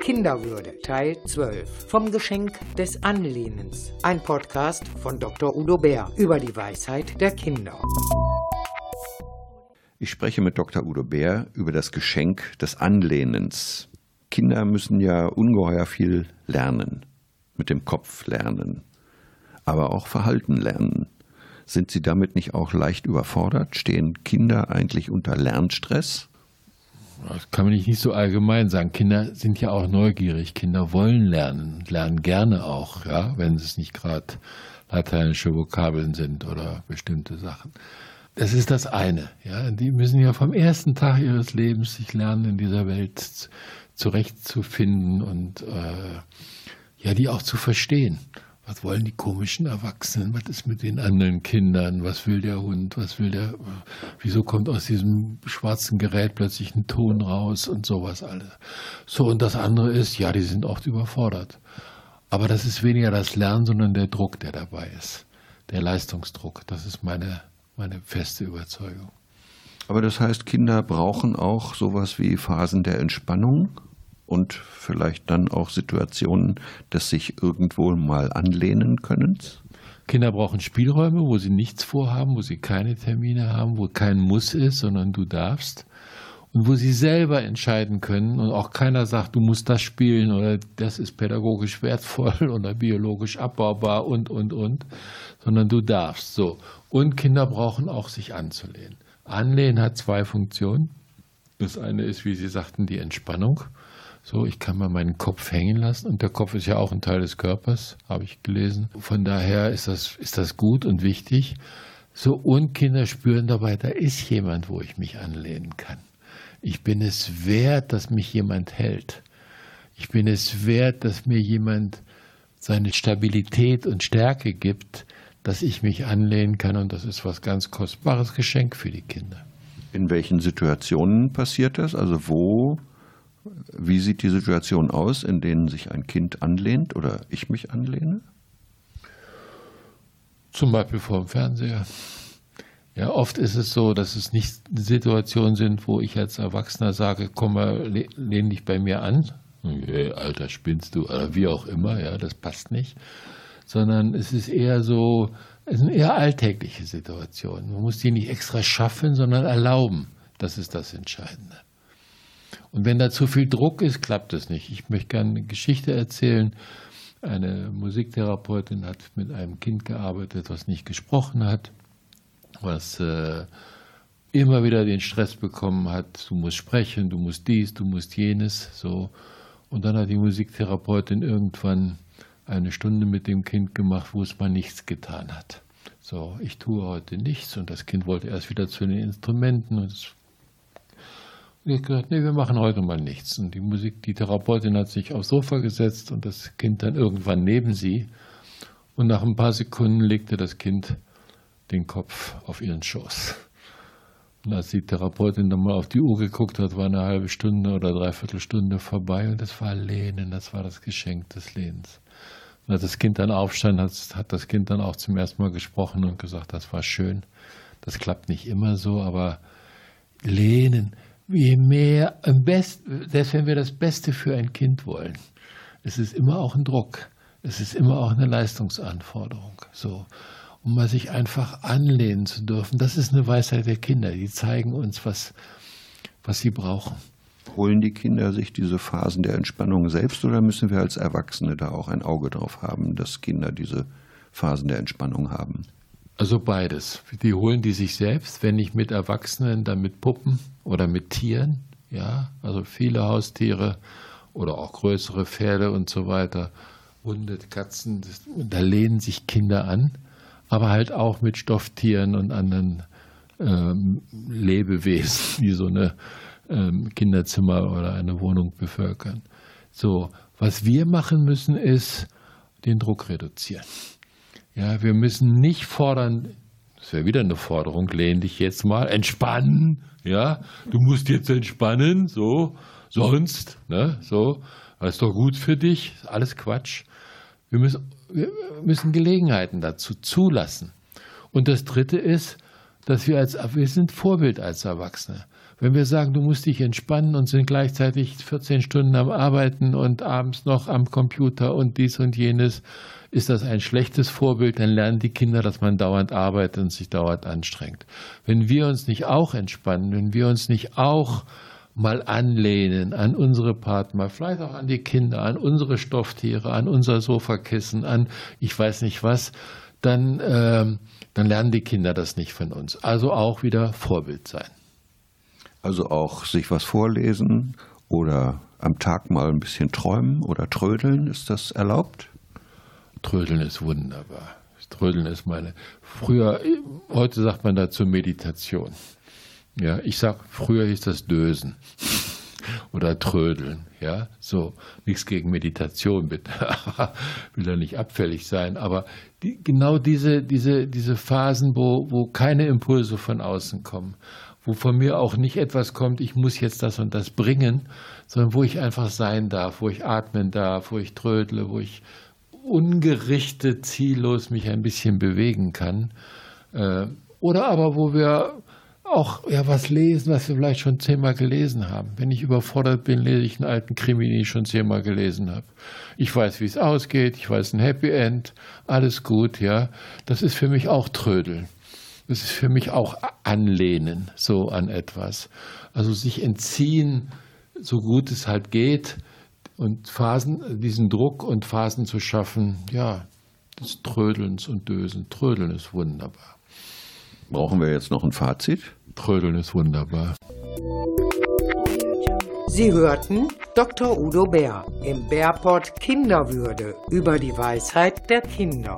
Kinderwürde Teil 12 vom Geschenk des Anlehnens. Ein Podcast von Dr. Udo Bär über die Weisheit der Kinder. Ich spreche mit Dr. Udo Bär über das Geschenk des Anlehnens. Kinder müssen ja ungeheuer viel lernen, mit dem Kopf lernen, aber auch Verhalten lernen. Sind sie damit nicht auch leicht überfordert? Stehen Kinder eigentlich unter Lernstress? Das kann man nicht so allgemein sagen. Kinder sind ja auch neugierig. Kinder wollen lernen, lernen gerne auch, ja, wenn es nicht gerade lateinische Vokabeln sind oder bestimmte Sachen. Das ist das eine. Ja. Die müssen ja vom ersten Tag ihres Lebens sich lernen, in dieser Welt zurechtzufinden und äh, ja, die auch zu verstehen. Was wollen die komischen Erwachsenen? Was ist mit den anderen Kindern? Was will der Hund? Was will der? Wieso kommt aus diesem schwarzen Gerät plötzlich ein Ton raus und sowas alles? So, und das andere ist, ja, die sind oft überfordert. Aber das ist weniger das Lernen, sondern der Druck, der dabei ist. Der Leistungsdruck. Das ist meine, meine feste Überzeugung. Aber das heißt, Kinder brauchen auch sowas wie Phasen der Entspannung? Und vielleicht dann auch Situationen des sich irgendwo mal anlehnen können? Kinder brauchen Spielräume, wo sie nichts vorhaben, wo sie keine Termine haben, wo kein Muss ist, sondern du darfst. Und wo sie selber entscheiden können und auch keiner sagt, du musst das spielen oder das ist pädagogisch wertvoll oder biologisch abbaubar und, und, und, sondern du darfst. So. Und Kinder brauchen auch sich anzulehnen. Anlehnen hat zwei Funktionen. Das eine ist, wie Sie sagten, die Entspannung. So, ich kann mal meinen Kopf hängen lassen und der Kopf ist ja auch ein Teil des Körpers, habe ich gelesen. Von daher ist das, ist das gut und wichtig. So, und Kinder spüren dabei, da ist jemand, wo ich mich anlehnen kann. Ich bin es wert, dass mich jemand hält. Ich bin es wert, dass mir jemand seine Stabilität und Stärke gibt, dass ich mich anlehnen kann und das ist was ganz kostbares Geschenk für die Kinder. In welchen Situationen passiert das? Also wo wie sieht die Situation aus, in denen sich ein Kind anlehnt oder ich mich anlehne? Zum Beispiel vor dem Fernseher. Ja, oft ist es so, dass es nicht Situationen sind, wo ich als Erwachsener sage, komm mal, lehn dich bei mir an. Hey, Alter, spinnst du? Oder wie auch immer, ja, das passt nicht. Sondern es ist eher so, es sind eher alltägliche Situationen. Man muss die nicht extra schaffen, sondern erlauben. Das ist das Entscheidende. Und wenn da zu viel Druck ist, klappt es nicht. Ich möchte gerne eine Geschichte erzählen. Eine Musiktherapeutin hat mit einem Kind gearbeitet, was nicht gesprochen hat, was äh, immer wieder den Stress bekommen hat, du musst sprechen, du musst dies, du musst jenes, so. Und dann hat die Musiktherapeutin irgendwann eine Stunde mit dem Kind gemacht, wo es mal nichts getan hat. So, ich tue heute nichts und das Kind wollte erst wieder zu den Instrumenten und es und ich gesagt, nee, wir machen heute mal nichts. Und die Musik, die Therapeutin hat sich aufs Sofa gesetzt und das Kind dann irgendwann neben sie. Und nach ein paar Sekunden legte das Kind den Kopf auf ihren Schoß. Und als die Therapeutin dann mal auf die Uhr geguckt hat, war eine halbe Stunde oder dreiviertel Stunde vorbei und das war Lehnen, das war das Geschenk des Lehnens. Und als das Kind dann aufstand, hat, hat das Kind dann auch zum ersten Mal gesprochen und gesagt, das war schön. Das klappt nicht immer so, aber Lehnen, je mehr, am besten, selbst wenn wir das Beste für ein Kind wollen, es ist immer auch ein Druck. Es ist immer auch eine Leistungsanforderung. So. Um mal sich einfach anlehnen zu dürfen, das ist eine Weisheit der Kinder. Die zeigen uns, was, was sie brauchen. Holen die Kinder sich diese Phasen der Entspannung selbst oder müssen wir als Erwachsene da auch ein Auge drauf haben, dass Kinder diese Phasen der Entspannung haben? Also beides. Die holen die sich selbst, wenn nicht mit Erwachsenen, dann mit Puppen oder mit Tieren. Ja, also viele Haustiere oder auch größere Pferde und so weiter. Hunde, Katzen, da lehnen sich Kinder an, aber halt auch mit Stofftieren und anderen ähm, Lebewesen, die so eine ähm, Kinderzimmer oder eine Wohnung bevölkern. So, was wir machen müssen, ist den Druck reduzieren. Ja, wir müssen nicht fordern, das wäre wieder eine Forderung, lehn dich jetzt mal, entspannen, ja, du musst jetzt entspannen, so, sonst, ne, so, das ist doch gut für dich, alles Quatsch. Wir müssen, wir müssen Gelegenheiten dazu zulassen. Und das dritte ist, dass wir als, wir sind Vorbild als Erwachsene. Wenn wir sagen, du musst dich entspannen und sind gleichzeitig 14 Stunden am Arbeiten und abends noch am Computer und dies und jenes, ist das ein schlechtes Vorbild, dann lernen die Kinder, dass man dauernd arbeitet und sich dauernd anstrengt. Wenn wir uns nicht auch entspannen, wenn wir uns nicht auch mal anlehnen an unsere Partner, vielleicht auch an die Kinder, an unsere Stofftiere, an unser Sofakissen, an ich weiß nicht was, dann, äh, dann lernen die Kinder das nicht von uns. Also auch wieder Vorbild sein. Also auch sich was vorlesen oder am Tag mal ein bisschen träumen oder trödeln, ist das erlaubt? Trödeln ist wunderbar. Trödeln ist meine. Früher, heute sagt man dazu Meditation. Ja, ich sag, früher hieß das Dösen oder Trödeln. Ja, so nichts gegen Meditation, bitte. Will da nicht abfällig sein, aber die, genau diese, diese, diese Phasen, wo, wo keine Impulse von außen kommen, wo von mir auch nicht etwas kommt, ich muss jetzt das und das bringen, sondern wo ich einfach sein darf, wo ich atmen darf, wo ich trödle, wo ich ungerichtet, ziellos mich ein bisschen bewegen kann. Äh, oder aber wo wir auch ja, was lesen, was wir vielleicht schon zehnmal gelesen haben. Wenn ich überfordert bin, lese ich einen alten Krimi, den ich schon zehnmal gelesen habe. Ich weiß, wie es ausgeht, ich weiß ein Happy End, alles gut, ja. Das ist für mich auch Trödeln. Das ist für mich auch Anlehnen, so an etwas. Also sich entziehen, so gut es halt geht, und Phasen, diesen Druck und Phasen zu schaffen, ja, des Trödelns und Dösen. Trödeln ist wunderbar. Brauchen wir jetzt noch ein Fazit? Trödeln ist wunderbar. Sie hörten Dr. Udo Bär im Bärport Kinderwürde über die Weisheit der Kinder.